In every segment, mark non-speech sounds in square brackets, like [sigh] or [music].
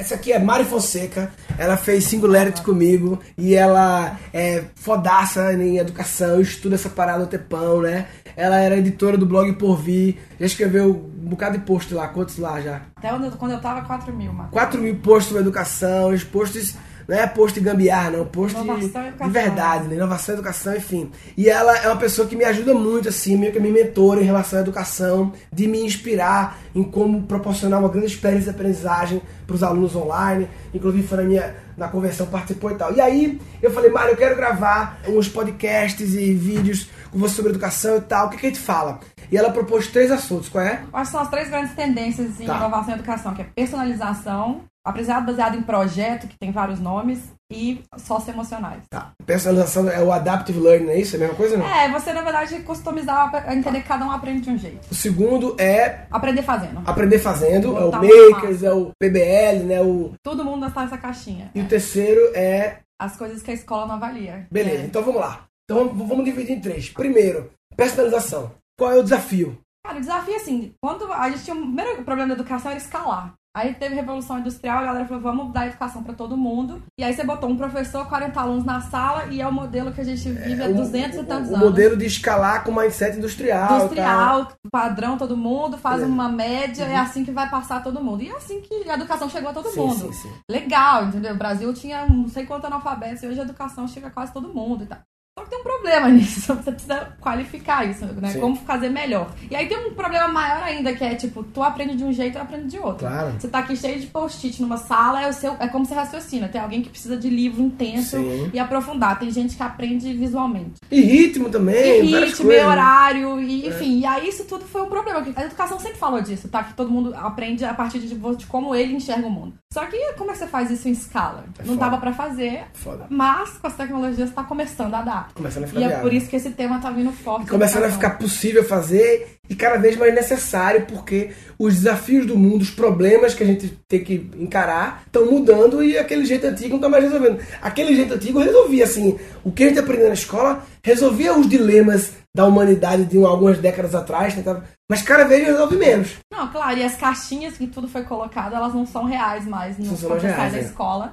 Essa aqui é Mari Fonseca, ela fez Singularity comigo e ela é fodaça em educação, estuda essa parada no Tepão, né? Ela era editora do blog Porvir, já escreveu um bocado de post lá, quantos lá já? Até quando eu, quando eu tava, 4 mil, mano. 4 mil posts sobre educação, os posts não é post de gambiarra, não, post de, Inovação e educação. de verdade, né? Inovação e educação, enfim. E ela é uma pessoa que me ajuda muito, assim, meio que me mentora em relação à educação, de me inspirar em como proporcionar uma grande experiência de aprendizagem para os alunos online. Inclusive foi na minha na convenção participou e tal. E aí eu falei, Mário, eu quero gravar uns podcasts e vídeos com você sobre educação e tal. O que, que a gente fala? E ela propôs três assuntos, qual é? Quais são as três grandes tendências em Tá. inovação e educação? Que é personalização, aprendizado baseado em projeto, que tem vários nomes, e socioemocionais. Tá. Personalização é o adaptive learning, é isso? É a mesma coisa, não? É, você na verdade customizar, entender que cada um aprende de um jeito. O segundo é Aprender fazendo. aprender fazendo, é o Makers, é o PBL, né? O... Todo mundo está nessa caixinha. E o terceiro é. As coisas que a escola não avalia. Beleza, É. então vamos lá. Então vamos dividir em três. Primeiro, personalização. Qual é o desafio? Cara, o desafio é assim, quando a gente tinha um primeiro problema da educação era escalar. Aí teve Revolução Industrial, a galera falou, vamos dar educação pra todo mundo. E aí você botou um professor, 40 alunos na sala, e é o modelo que a gente vive há o, 200 o- e tantos o anos. modelo de escalar com mindset industrial. tá? Industrial, padrão todo mundo, faz Beleza. uma média, é assim que vai passar todo mundo. E é assim que a educação chegou a todo Sim, mundo. sim, sim. Legal, entendeu? O Brasil tinha não sei quanto analfabetos, e hoje a educação chega a quase todo mundo e tal. Só que tem um problema [laughs] nisso, você precisa qualificar isso, né? Sim. Como fazer melhor. E aí tem um problema maior ainda, que é tipo, tu aprende de um jeito, eu aprendo de outro. Claro. Você tá aqui cheio de post-it numa sala, é, o seu, é como você raciocina. Tem alguém que precisa de livro intenso Sim. e aprofundar. Tem gente que aprende visualmente. E ritmo também. E ritmo, e horário, e, enfim. E aí isso tudo foi um problema. A educação sempre falou disso, tá? Que todo mundo aprende a partir de como ele enxerga o mundo. Só que como é que você faz isso em escala? É Não foda. dava pra fazer, Foda. mas com as tecnologias tá começando a dar. Começando a ficar E é viável. por isso que esse tema tá vindo forte. começando a ficar possível fazer e cada vez mais necessário, porque os desafios do mundo, os problemas que a gente tem que encarar, estão mudando e aquele jeito antigo não está mais resolvendo. Aquele jeito antigo resolvia, assim, o que a gente aprendeu na escola resolvia os dilemas da humanidade de um- algumas décadas atrás, tentava, mas cada vez resolve menos. Não, claro, e as caixinhas que tudo foi colocado, elas não são reais mais no Não são sai reais, da é. escola.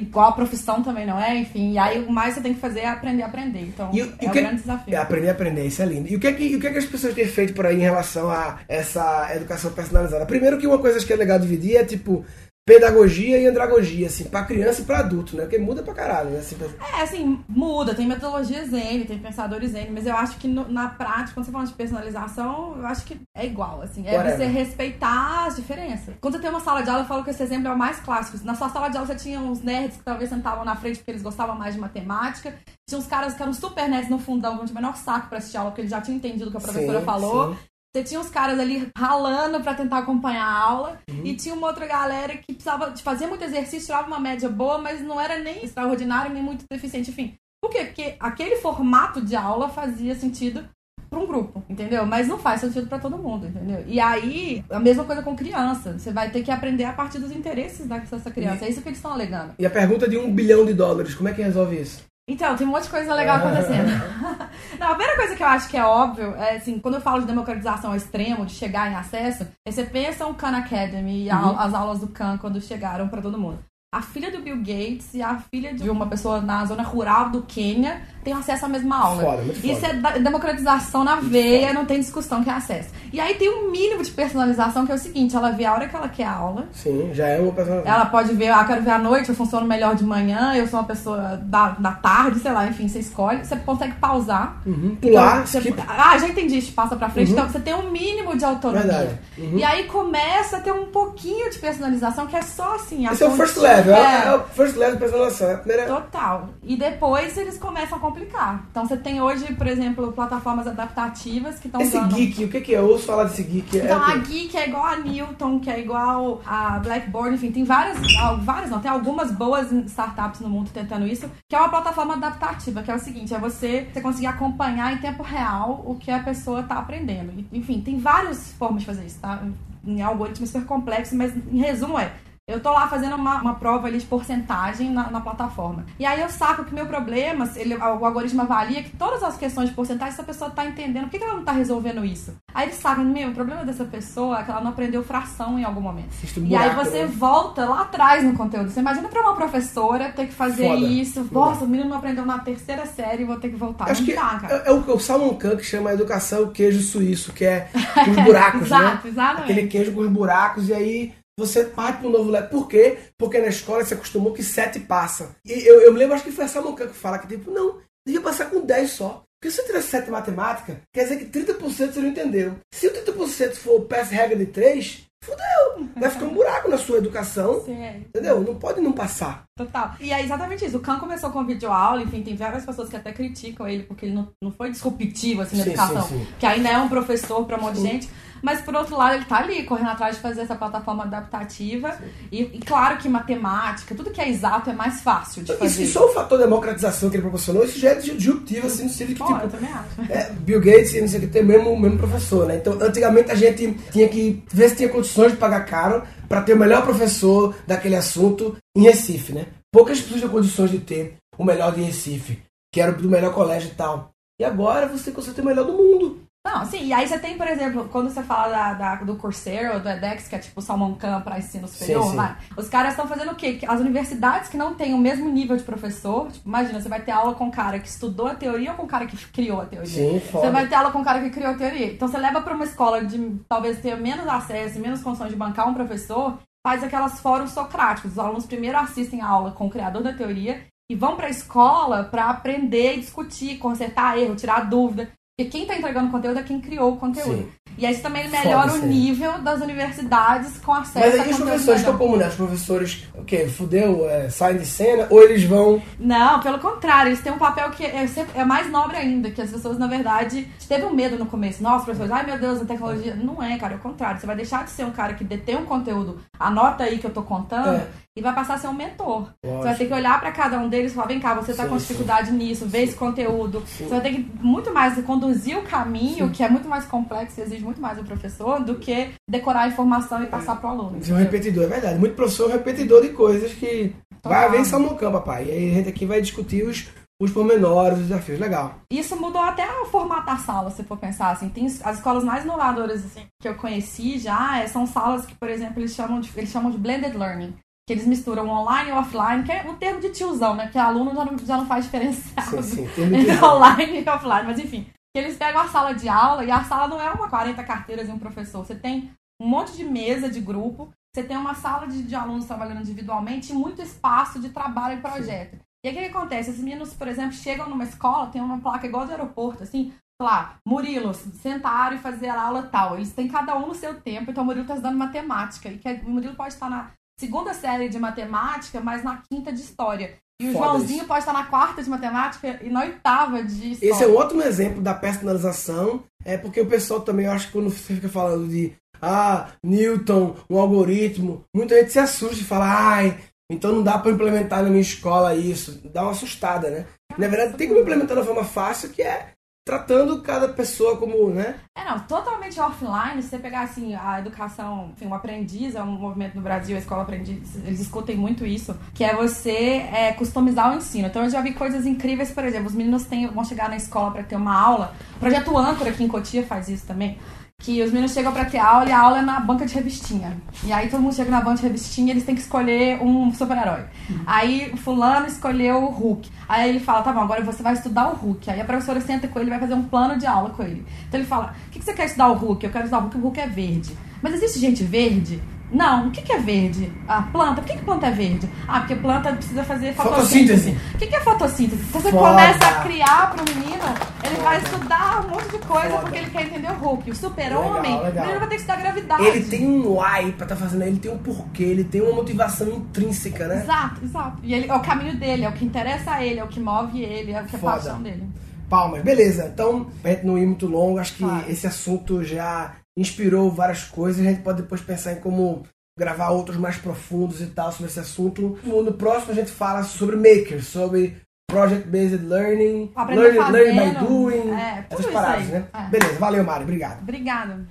Igual a profissão também não é, enfim. E aí o mais você tem que fazer é aprender a aprender. Então, E, é o o que, grande desafio. É, aprender a aprender, isso é lindo. E o que, é que, o que é que as pessoas têm feito por aí em relação a essa educação personalizada? Primeiro que uma coisa que é legal dividir é tipo pedagogia e andragogia, assim, pra criança e pra adulto, né? Porque muda pra caralho, né? Assim, É, assim, muda, tem metodologias Zen, tem pensadores Zen, mas eu acho que no- na prática, quando você fala de personalização, eu acho que é igual, assim, é Whatever. você respeitar as diferenças. Quando você tem uma sala de aula, eu falo que esse exemplo é o mais clássico. Na sua sala de aula você tinha uns nerds que talvez sentavam na frente porque eles gostavam mais de matemática, tinha uns caras que eram super nerds no fundão, que não o menor saco pra assistir aula, porque eles já tinham entendido o que a professora sim, falou. sim. Você tinha uns caras ali ralando pra tentar acompanhar a aula. Uhum. E tinha uma outra galera que precisava de fazer muito exercício, tirava uma média boa, mas não era nem extraordinário, nem muito deficiente. Enfim. Por quê? Porque aquele formato de aula fazia sentido para um grupo, entendeu? Mas não faz sentido pra todo mundo, entendeu? E aí, a mesma coisa com criança. Você vai ter que aprender a partir dos interesses dessa criança. É isso que eles estão alegando. E a pergunta de um bilhão de dólares, como é que resolve isso? Então, tem um monte de coisa legal acontecendo. [laughs] Não, a primeira coisa que eu acho que é óbvio é assim, quando eu falo de democratização ao extremo, de chegar em acesso, é você pensa o Khan Academy e Uhum. as aulas do Khan quando chegaram pra todo mundo. A filha do Bill Gates e a filha de uma pessoa na zona rural do Quênia têm acesso à mesma aula. Foda, muito foda. Isso é democratização na veia, não tem discussão que é acesso. E aí tem um mínimo de personalização que é o seguinte, ela vê a hora que ela quer a aula, Sim, já é uma pessoa. ela pode ver, ah, quero ver à noite, eu funciono melhor de manhã, eu sou uma pessoa da, da tarde, sei lá, enfim, você escolhe, você consegue pausar. Uhum. Pular, Então, você- ah, já entendi, passa pra frente. Uhum. Então você tem um mínimo de autonomia. Verdade. Uhum. E aí começa a ter um pouquinho de personalização, que é só assim. a Esse é o first level, é, É. é o first level de personalização. É a primeira. Total. E depois eles começam a complicar. Então você tem hoje, por exemplo, plataformas adaptativas que estão Esse usando. geek, o que, que é? Eu ouço falar desse geek. É Então o a? Geek é igual a Newton, que é igual a Blackboard, enfim, tem várias, várias não, tem algumas boas startups no mundo tentando isso, que é uma plataforma adaptativa, que é o seguinte, é você, você conseguir acompanhar em tempo real o que a pessoa está aprendendo. Enfim, tem várias formas de fazer isso, tá? Em algoritmos super complexos, mas em resumo é, Eu tô lá fazendo uma, uma prova ali de porcentagem na, na, plataforma. E aí eu saco que meu problema, ele, o algoritmo avalia que todas as questões de porcentagem, essa pessoa tá entendendo, por que, que ela não tá resolvendo isso? Aí ele saca, meu, o problema dessa pessoa é que ela não aprendeu fração em algum momento. e aí você né? volta lá atrás no conteúdo. Você imagina pra uma professora ter que fazer Foda. isso. Nossa, o menino não aprendeu na terceira série e vou ter que voltar. Acho que dá, é, é, o, o Salmon Kahn que chama educação o queijo suíço, que é [laughs] os buracos, Exato, né? Exatamente. Aquele queijo com os buracos, e aí você parte para um novo level. Por quê? Porque na escola você acostumou que 7 passa. E eu, eu me lembro, acho que foi a Samuca que fala que, tipo, não, devia passar com 10 só. Porque se você tiver 7 matemática, quer dizer que 30% você não entendeu. Se o 30% for peça regra de 3, fudeu. Vai ficar um buraco na sua educação. Sim. É. Entendeu? Não pode não passar. Total. E é exatamente isso. O Khan começou com vídeo aula, enfim, tem várias pessoas que até criticam ele porque ele não, não foi disruptivo assim na sim, educação. Sim, sim. Que ainda é um professor para um monte de gente. Mas por outro lado, ele tá ali correndo atrás de fazer essa plataforma adaptativa. E, e, claro que matemática, tudo que é exato é mais fácil de fazer. E só o fator democratização que ele proporcionou, isso já é disruptivo, assim, no sentido que, Pô, tipo, eu também acho. É, Bill Gates e não sei o que tem o mesmo, mesmo professor, né? Então, antigamente a gente tinha que ver se tinha condições de pagar caro para ter o melhor professor daquele assunto em Recife, né? Poucas pessoas tinham condições de ter o melhor de Recife, que era do melhor colégio e tal. E agora você consegue ter o melhor do mundo. Não, sim, e aí você tem, por exemplo, quando você fala da, da do Coursera ou do edX, que é tipo o Salmon Camp para ensino superior, sim, sim. Lá, os caras estão fazendo o quê? As universidades que não têm o mesmo nível de professor, tipo, imagina, você vai ter aula com um cara que estudou a teoria ou com um cara que criou a teoria? Sim, foda. Você vai ter aula com um cara que criou a teoria. Então você leva para uma escola de talvez ter menos acesso e menos condições de bancar um professor, faz aquelas fóruns socráticos. Os alunos primeiro assistem a aula com o criador da teoria e vão para a escola para aprender, discutir, consertar erro, tirar dúvida. Porque quem está entregando conteúdo é quem criou o conteúdo. Sim. E aí isso também melhora o nível das universidades com acesso Mas aí os professores estão como, né? Os professores, o quê? Fudeu, é, saem de cena? Ou eles vão... Não, pelo contrário. Eles têm um papel que é, é mais nobre ainda. Que as pessoas, na verdade, teve um medo no começo. Nossa, professores, ai meu Deus, a tecnologia... Não é, cara. É o contrário. Você vai deixar de ser um cara que detém um conteúdo. Anota aí que eu tô contando. É e vai passar a ser um mentor. Lógico. Você vai ter que olhar para cada um deles e falar: vem cá, você está com dificuldade sim. nisso, vê sim. esse conteúdo. Sim. Você vai ter que muito mais conduzir o caminho, que é muito mais complexo e exige muito mais do professor, do que decorar a informação e passar para o aluno. Ser um repetidor, é verdade. Muito professor é um repetidor de coisas que Total. vai haver em Samucam, papai. E aí a gente aqui vai discutir os, os pormenores, os desafios. Legal. Isso mudou até o formato da sala, se for pensar assim. Tem as escolas mais inovadoras assim, que eu conheci já, é, são salas que, por exemplo, eles chamam de, eles chamam de blended learning que eles misturam online e offline, que é um termo de tiozão, né? Que aluno já não, já não faz diferença sim, sim, [laughs] entre online e offline, mas enfim. Que eles pegam a sala de aula e a sala não é uma 40 carteiras e um professor. Você tem um monte de mesa de grupo, você tem uma sala de, de alunos trabalhando individualmente e muito espaço de trabalho e projeto. Sim. E aí o que acontece? Esses meninos, por exemplo, chegam numa escola, tem uma placa igual do aeroporto, assim, lá, Murilo, sentaram e fazer a aula tal. Eles têm cada um no seu tempo, então o Murilo está estudando matemática. E que o Murilo pode estar na segunda série de matemática, mas na quinta de história. E o Foda Joãozinho isso. pode estar na quarta de matemática e na oitava de história. Esse é outro exemplo da personalização. É porque o pessoal também, eu acho que quando você fica falando de ah, Newton, um algoritmo, muita gente se assusta e fala, ai, então não dá para implementar na minha escola isso. Dá uma assustada, né? Na verdade, tem como implementar da forma fácil, que é tratando cada pessoa como, né? É, não, totalmente offline, se você pegar, assim, a educação, enfim, o aprendiz, é um movimento no Brasil, a escola aprendiz, eles discutem muito isso, que é você é, customizar o ensino. Então, eu já vi coisas incríveis, por exemplo, os meninos têm, vão chegar na escola para ter uma aula, o Projeto Âncora aqui em Cotia faz isso também, que os meninos chegam para ter aula e a aula é na banca de revistinha. E aí todo mundo chega na banca de revistinha e eles têm que escolher um super-herói. Uhum. Aí o fulano escolheu o Hulk. Aí ele fala, tá bom, agora você vai estudar o Hulk. Aí a professora senta com ele e vai fazer um plano de aula com ele. Então ele fala, o que, que você quer estudar o Hulk? Eu quero estudar o Hulk, o Hulk é verde. Mas existe gente verde? Não, o que, que é verde? A planta. Por que, que planta é verde? Ah, porque planta precisa fazer fotossíntese. fotossíntese. O que, que é fotossíntese? Se você Foda. começa a criar para o menino, ele Foda. vai estudar um monte de coisa Foda. porque ele quer entender o Hulk. O super-homem, ele vai ter que estudar gravidade. Ele tem um why para estar tá fazendo, ele tem um porquê, ele tem uma motivação intrínseca, né? Exato, exato. E ele, é o caminho dele, é o que interessa a ele, é o que move ele, é o que é a paixão dele. Palmas, beleza. Então, pra gente não ir muito longo, acho que claro. esse assunto já inspirou várias coisas. A gente pode depois pensar em como gravar outros mais profundos e tal sobre esse assunto. No próximo a gente fala sobre makers, sobre project based learning, learning, learning by doing, é, essas paradas, né? É. Beleza, valeu Mari, obrigado. Obrigada.